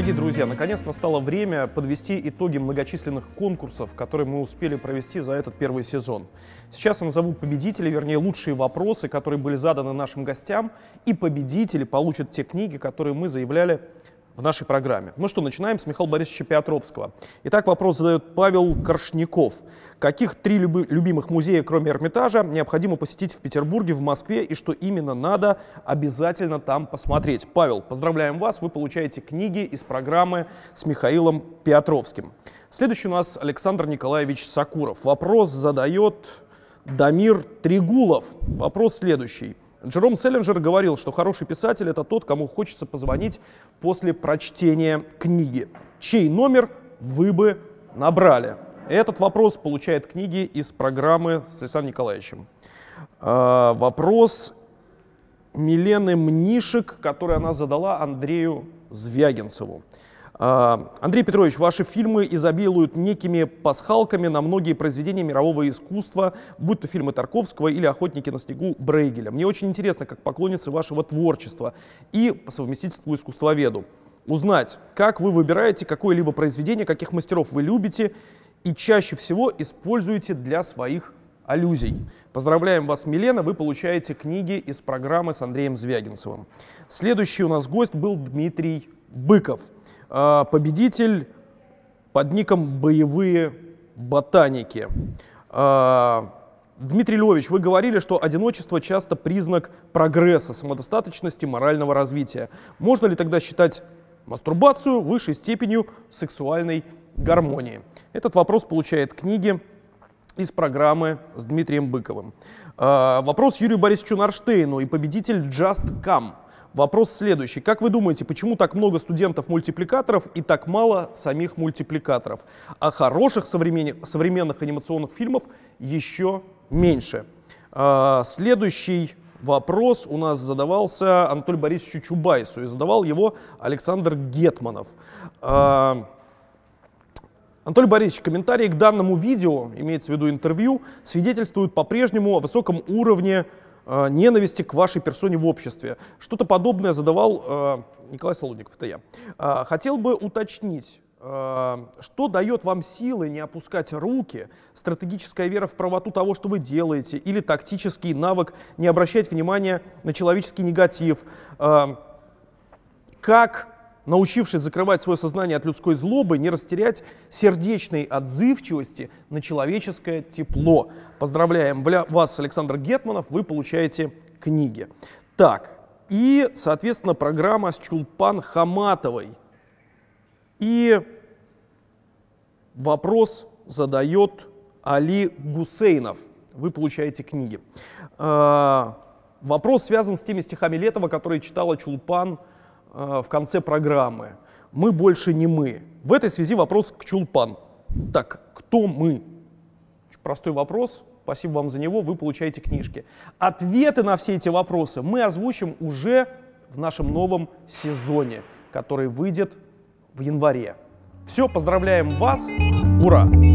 Дорогие друзья, наконец настало время подвести итоги многочисленных конкурсов, которые мы успели провести за этот первый сезон. Сейчас я назову победителей, вернее лучшие вопросы, которые были заданы нашим гостям, и победители получат те книги, которые мы заявляли в нашей программе. Ну что, начинаем с Михаила Борисовича Петровского. Итак, вопрос задает Павел Коршников. Каких три люби- любимых музея, кроме Эрмитажа, необходимо посетить в Петербурге, в Москве, и что именно надо обязательно там посмотреть? Павел, поздравляем вас, вы получаете книги из программы с Михаилом Петровским. Следующий у нас Александр Николаевич Сакуров. Вопрос задает Дамир Тригулов. Вопрос следующий. Джером Селлинджер говорил, что хороший писатель — это тот, кому хочется позвонить после прочтения книги. Чей номер вы бы набрали? Этот вопрос получает книги из программы с Александром Николаевичем. А, Вопрос Милены Мнишек, который она задала Андрею Звягинцеву. А, Андрей Петрович, ваши фильмы изобилуют некими пасхалками на многие произведения мирового искусства, будь то фильмы Тарковского или «Охотники на снегу» Брейгеля. Мне очень интересно, как поклонницы вашего творчества и по совместительству искусствоведу, узнать, как вы выбираете какое-либо произведение, каких мастеров вы любите и чаще всего используете для своих аллюзий. Поздравляем вас, Милена, вы получаете книги из программы с Андреем Звягинцевым. Следующий у нас гость был Дмитрий Быков, а, победитель под ником «Боевые ботаники». А, Дмитрий Львович, вы говорили, что одиночество часто признак прогресса, самодостаточности, морального развития. Можно ли тогда считать мастурбацию высшей степенью сексуальной гармонии? Этот вопрос получает книги из программы с Дмитрием Быковым. А, Вопрос Юрию Борисовичу Нарштейну и победитель Just Come. Вопрос следующий. Как вы думаете, почему так много студентов-мультипликаторов и так мало самих мультипликаторов? А хороших современных, современных анимационных фильмов еще меньше. А, следующий вопрос у нас задавался Анатолию Борисовичу Чубайсу и задавал его Александр Гетманов. А, Анатолий Борисович, комментарии к данному видео, имеется в виду интервью, свидетельствуют по-прежнему о высоком уровне э, ненависти к вашей персоне в обществе. Что-то подобное задавал э, Николай Солодников, это я. Э, хотел бы уточнить, э, что дает вам силы не опускать руки, стратегическая вера в правоту того, что вы делаете, или тактический навык не обращать внимания на человеческий негатив. Э, как научившись закрывать свое сознание от людской злобы, не растерять сердечной отзывчивости на человеческое тепло. Поздравляем вас, Александр Гетманов, вы получаете книги. Так, и, соответственно, программа с Чулпан Хаматовой. И вопрос задает Али Гусейнов. Вы получаете книги. А, вопрос связан с теми стихами Летова, которые читала Чулпан в конце программы. Мы больше не мы. В этой связи вопрос к Чулпан. Так, кто мы? Простой вопрос. Спасибо вам за него, вы получаете книжки. Ответы на все эти вопросы мы озвучим уже в нашем новом сезоне, который выйдет в январе. Все, поздравляем вас. Ура!